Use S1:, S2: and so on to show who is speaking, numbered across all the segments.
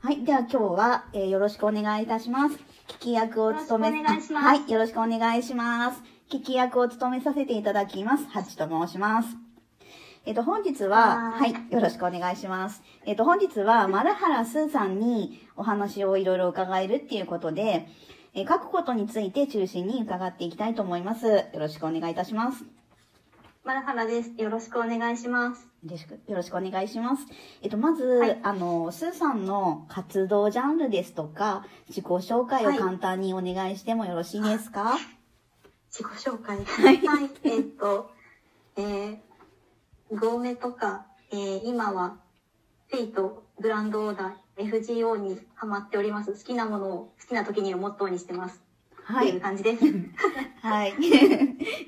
S1: はい。では今日は、えーよろしくお願いいたします。聞き役を務め、はい。よろしくお願いします。聞き役を務めさせていただきます。ハチと申します。えっ、と、本日は、
S2: は
S1: はいい。よろしくお願いします。えっ、と、本日は、丸原スーさんにお話をいろいろ伺えるっていうことで、えー書くことについて中心に伺っていきたいと思います。よろしくお願いいたします。
S2: 丸原です。よろしくお願いします。
S1: よろしく、よろしくお願いします。えっと、まず、
S2: はい
S1: あの、スーさんの活動ジャンルですとか、自己紹介を
S2: はい
S1: 簡単にお願いしてもよろしいですか？
S2: 自己紹介。
S1: はい
S2: はい。えーっと、えー、ゴーメとか、えー、今は、フェイト、グランドオーダー、FGO にハマっております。好きなものを好きな時にをモットーにしてます。
S1: はい。
S2: 感じです。
S1: はい。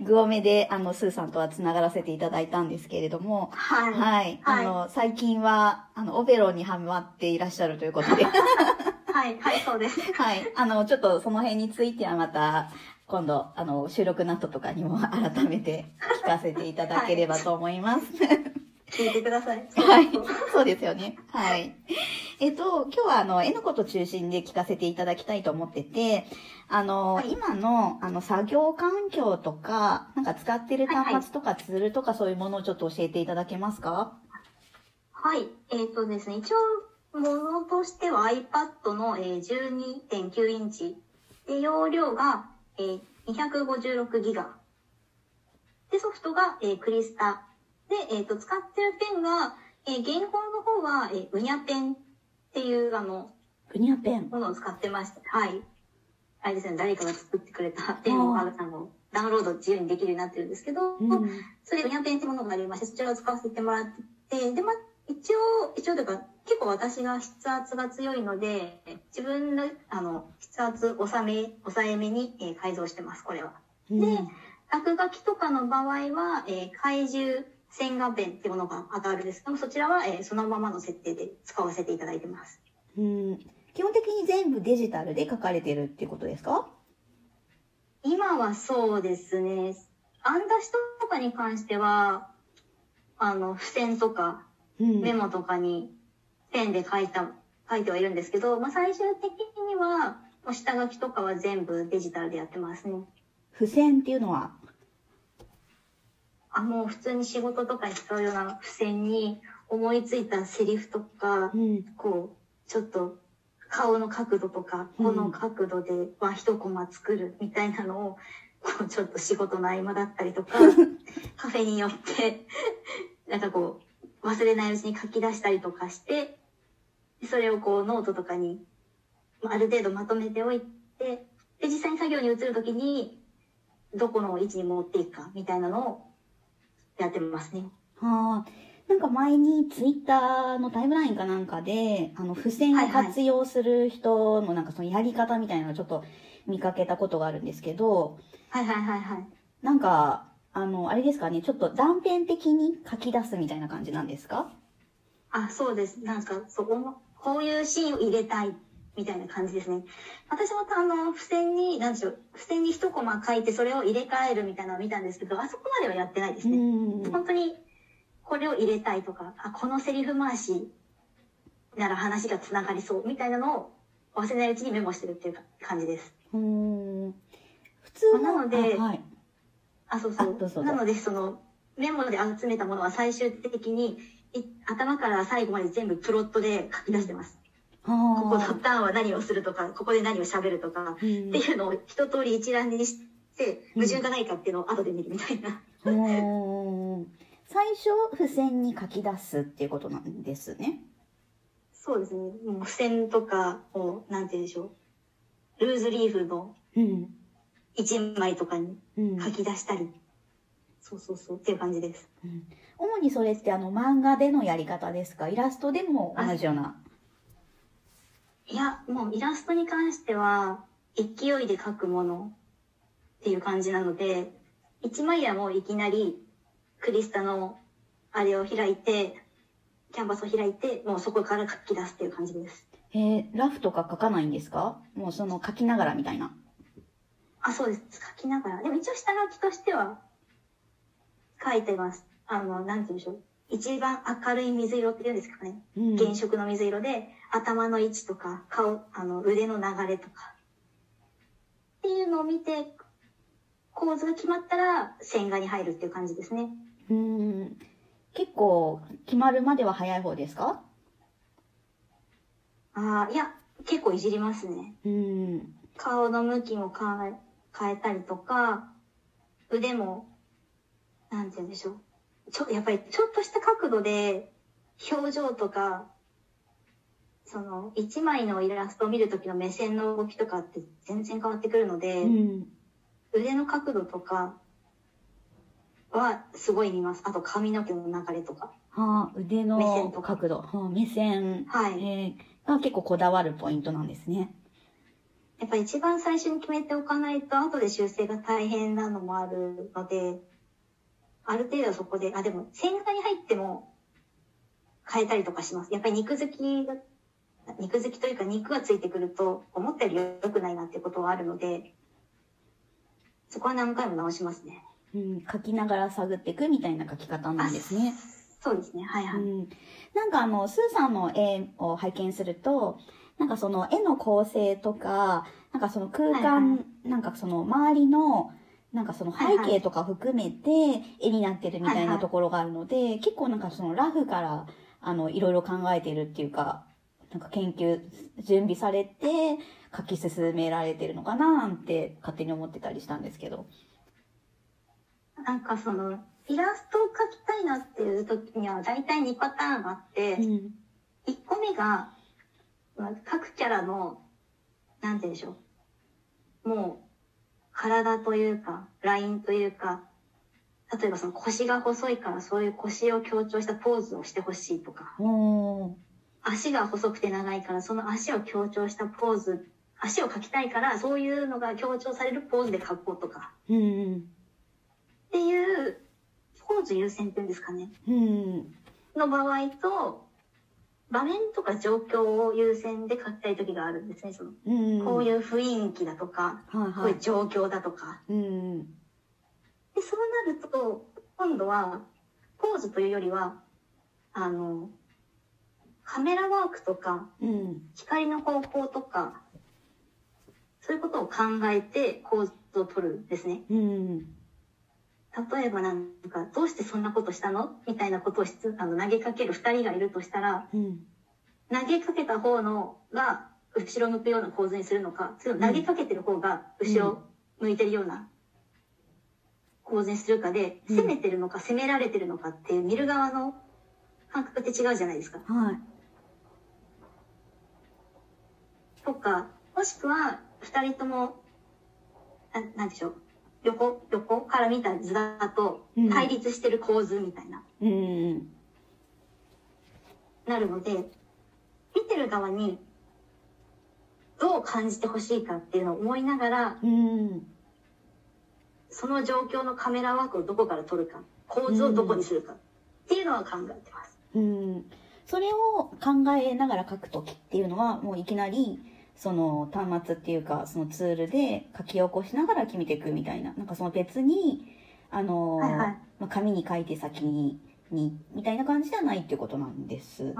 S1: グオメで、あの、スーさんとはつながらせていただいたんですけれども、
S2: はい。
S1: はい。あの、最近は、あの、オペロにハマっていらっしゃるということで、
S2: はい。はい、そうです。
S1: はい。あの、ちょっとその辺についてはまた、今度、あの、収録ナットとかにも改めて聞かせていただければと思います。
S2: 聞いてください。
S1: はい。そうですよね。はい。えっと、今日はあの、絵のこと中心で聞かせていただきたいと思ってて、あの、
S2: はい
S1: 今の、あの、作業環境とか、なんか使ってる端末とかツールとかそういうものをちょっと教えていただけますか？
S2: はい。えーっとですね、一応、ものとしては iPad の、えー12.9インチ。で、容量が、えー256ギガ。で、ソフトが、えークリスタ。で、えーっと、使ってるペンが、えー原稿の方は、えーウニャペンっていう、あの、
S1: ウニャペン。
S2: ものを使ってまして、はい。あれですね、誰かが作ってくれたペンを、
S1: あ
S2: の、ダウンロード自由にできるようになってるんですけど、
S1: うん。
S2: それで、ウニャペンってものがありまして、そちらを使わせてもらってて、で、まあ、一応、一応というか、結構私が筆圧が強いので、自分の、あの、筆圧抑め、抑えめに、えー改造してます、これは。
S1: うん
S2: で落書きとかの場合は、えー怪獣線画ペンっていうものがあるんですけども、そちらは、えーそのままの設定で使わせていただいてます。
S1: うん。基本的に全部デジタルで書かれてるっていうことですか？
S2: 今はそうですね、案出しとかに関しては、あの、付箋とか、
S1: うん。
S2: メモとかにペンで書いた、書いてはいるんですけど、まあ、最終的には、下書きとかは全部デジタルでやってますね。
S1: 付箋っていうのは
S2: あ、もう普通に仕事とかに使うような付箋に思いついたセリフとか
S1: う、ん。
S2: こう、ちょっと顔の角度とか、
S1: うん
S2: この角度では一コマ作るみたいなのを、こうちょっと仕事の合間だったりとか、カフェによって、なんかこう、忘れないうちに書き出したりとかして、それをこうノートとかに、まあある程度まとめておいて、で、実際に作業に移るときに、どこの位置に持っていくかみたいなのをやってますね。
S1: はあ。なんか前にツイッターのタイムラインかなんかで、あの、付箋を活用する人のなんかそのやり方みたいなのをちょっと見かけたことがあるんですけど、
S2: はいはいはいはい。
S1: なんか、あの、あれですかね、ちょっと断片的に書き出すみたいな感じなんですか？
S2: あ、そうです。なんか、そこの、こういうシーンを入れたい、みたいな感じですね。私もあの、付箋に、なんでしょう、付箋に一コマ書いてそれを入れ替えるみたいなのを見たんですけど、あそこまではやってないです
S1: う
S2: ね。
S1: ん。
S2: 本当に、これを入れたいとか、あ、このセリフ回しなら話が繋がりそう、みたいなのを忘れないうちにメモしてるっていう感じです。
S1: うん。普通の、
S2: なので
S1: あはい。
S2: あ、そうそう。なので、その、メモで集めたものは最終的に、い頭から最後まで全部プロットで書き出してます。ここの
S1: は
S2: ターンは何をするとか、ここで何を喋るとか、
S1: あ。
S2: っていうのを一通り一覧にして、矛盾がないかっていうのを後で見るみたいな。
S1: うん。最初、付箋に書き出すっていうことなんですね。
S2: そうですね。もう付箋とかを、なんて言うんでしょう。ルーズリーフの
S1: うん。
S2: 一枚とかに
S1: うん。
S2: 書き出したり。そうそうそう。っていう感じです。
S1: うん主にそれってあの漫画でのやり方ですか？イラストでも同じような。
S2: いや、もうイラストに関しては、勢いで描くものっていう感じなので、一枚はもういきなり、クリスタのあれを開いて、キャンバスを開いて、もうそこから書き出すっていう感じです。
S1: えー、ラフとか書かないんですか？もうその書きながらみたいな。
S2: あ、そうです。書きながら。でも一応下書きとしては書いてます。あの、なんて言うんでしょう。一番明るい水色っていうんですかね。
S1: うん
S2: 原色の水色で、頭の位置とか、顔、あの、腕の流れとか。っていうのを見て、構図が決まったら、線画に入るっていう感じですね。
S1: うん。結構、決まるまでは早い方ですか？
S2: ああ、いや、結構いじりますね。
S1: うん。
S2: 顔の向きも変え、変えたりとか、腕も、なんて言うんでしょう。ちょ、やっぱりちょっとした角度で、表情とか、その、一枚のイラストを見るときの目線の動きとかって全然変わってくるので、
S1: うん。
S2: 腕の角度とかはすごい見ます。あと髪の毛の流れとか。
S1: はあ、腕
S2: 目線
S1: の
S2: とか
S1: 角度、はあ、目線、
S2: はい
S1: えーが結構こだわるポイントなんですね。
S2: やっぱ一番最初に決めておかないと、後で修正が大変なのもあるので、ある程度そこで、あ、でも、線画に入っても変えたりとかします。やっぱり肉付きが、肉付きというか肉がついてくると、思ったより良くないなってことはあるので、そこは何回も直しますね。
S1: うん、書きながら探っていくみたいな書き方なんですね。
S2: そうですね。はいはい。
S1: うん、なんかあの、スーさんの絵を拝見すると、なんかその絵の構成とか、なんかその空間、
S2: はいは
S1: なんかその周りの、なんかその背
S2: はいはい
S1: 景とか含めて絵になってるみたい
S2: はいは
S1: ないところがあるので、結構なんかそのラフから、あの、いろいろ考えてるっていうか、なんか研究、準備されて書き進められてるのかななんて勝手に思ってたりしたんですけど。
S2: なんかその、イラストを描きたいなっていう時には大体2パターンあって、
S1: うん。
S2: 1個目が、まあ各キャラの、なんて言うんでしょう。もう、体というか、ラインというか、例えばその腰が細いからそういう腰を強調したポーズをしてほしいとか。足が細くて長いからその足を強調したポーズ、足を描きたいからそういうのが強調されるポーズで描こうとか、
S1: うん。
S2: っていう、ポーズ優先っていうんですかね。
S1: うん。
S2: の場合と、場面とか状況を優先で書きたい時があるんですね。その
S1: うん。
S2: こういう雰囲気だとか、
S1: はいはい
S2: こういう。状況だとか。
S1: うん。
S2: で、そうなると、今度は、ポーズというよりは、あの、カメラワークとか、
S1: うん。
S2: 光の方向とか、そういうことを考えて構図を取るんですね。
S1: うん。
S2: 例えばなんか、どうしてそんなことしたの？みたいなことをしつあの投げかける二人がいるとしたら、
S1: うん。
S2: 投げかけた方のが後ろ向くような構図にするのか、それとも投げかけてる方が後ろ向いてるような構図にするかで、
S1: うん
S2: 攻めてるのか攻められてるのかっていう見る側の感覚って違うじゃないですか。
S1: はい。
S2: とか、もしくは二人とも、ななんでしょう？横、横から見た図だと
S1: うん
S2: 対立してる構図みたいな、
S1: うん。
S2: なるので、見てる側にどう感じてほしいかっていうのを思いながら、
S1: うん。
S2: その状況のカメラワークをどこから撮るか、構図をどこにするかっていうのは考えてます。
S1: うん。それを考えながら書くときっていうのは、もういきなり、その端末っていうか、そのツールで書き起こしながら決めていくみたいな。なんかその別に、あの、
S2: はいはい
S1: まあ、紙に書いて先に、に、みたいな感じではないっていうことなんですね。
S2: 漫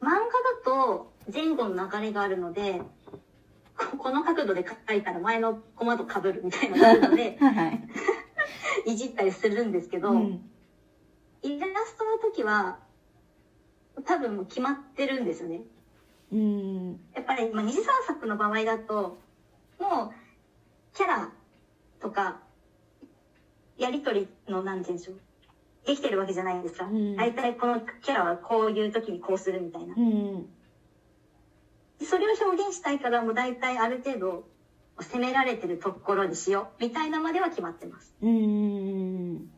S2: 画だと前後の流れがあるので、ここの角度で書いたら前のコマと被るみたいなのがあるので、
S1: はいはい。
S2: いじったりするんですけど、
S1: うん。
S2: イラストの時は、多分もう決まってるんですよね。
S1: うん。
S2: やっぱり、まあ、二次創作の場合だと、もう、キャラとか、やりとりの、なんて言うんでしょう。できてるわけじゃないですか。
S1: うん
S2: 大体このキャラはこういう時にこうするみたいな
S1: う。ん。
S2: それを表現したいから、もう大体ある程度、攻められてるところにしよう、みたいなまでは決まってます。
S1: うーん。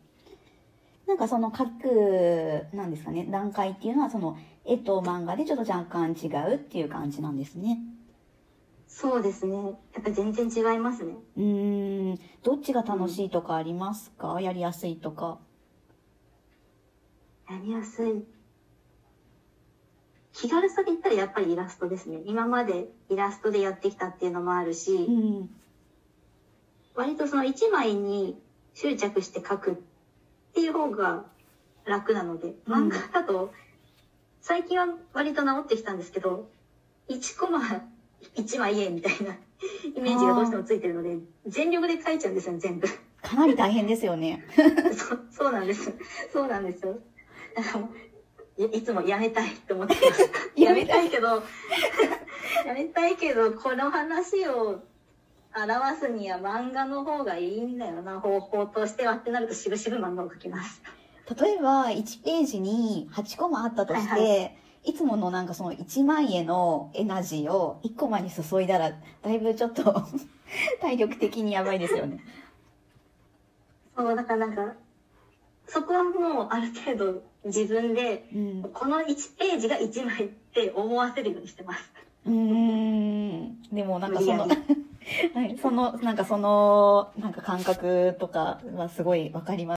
S1: なんかその書く、なんですかね、段階っていうのはその絵と漫画でちょっと若干違うっていう感じなんですね。
S2: そうですね。やっぱり全然違いますね。
S1: うーん。どっちが楽しいとかありますか、やりやすいとか。
S2: やりやすい。気軽さで言ったらやっぱりイラストですね。今までイラストでやってきたっていうのもあるし、
S1: うん。
S2: 割とその一枚に執着して描くっていう方が楽なので、
S1: うん
S2: 漫画だと、最近は割と治ってきたんですけど、1コマ1枚絵みたいなイメージがどうしてもついてるので、全力で描いちゃうんですよね、全部。
S1: かなり大変ですよね。
S2: そそうなんです。そうなんですよ。いいつもやめたいって思ってます。
S1: や
S2: やめ
S1: めたい
S2: たいけど、やめたいけど、この話を表すには漫画の方がいいんだよな、方法としてはってなると、しぶしぶ漫画を描きます。
S1: 例えば、1ページに8コマあったとして、
S2: はい
S1: いつものなんかその1万円のエナジーを1コマに注いだら、だいぶちょっと 体力的にやばいですよね。
S2: そう、だからなんか、そこはもうある程度自分で、
S1: うん。
S2: この1ページが1枚って思わせるようにしてます。
S1: うーん。でもなんかその、はい、その、なんかその、なんか感覚とかはすごいわかります。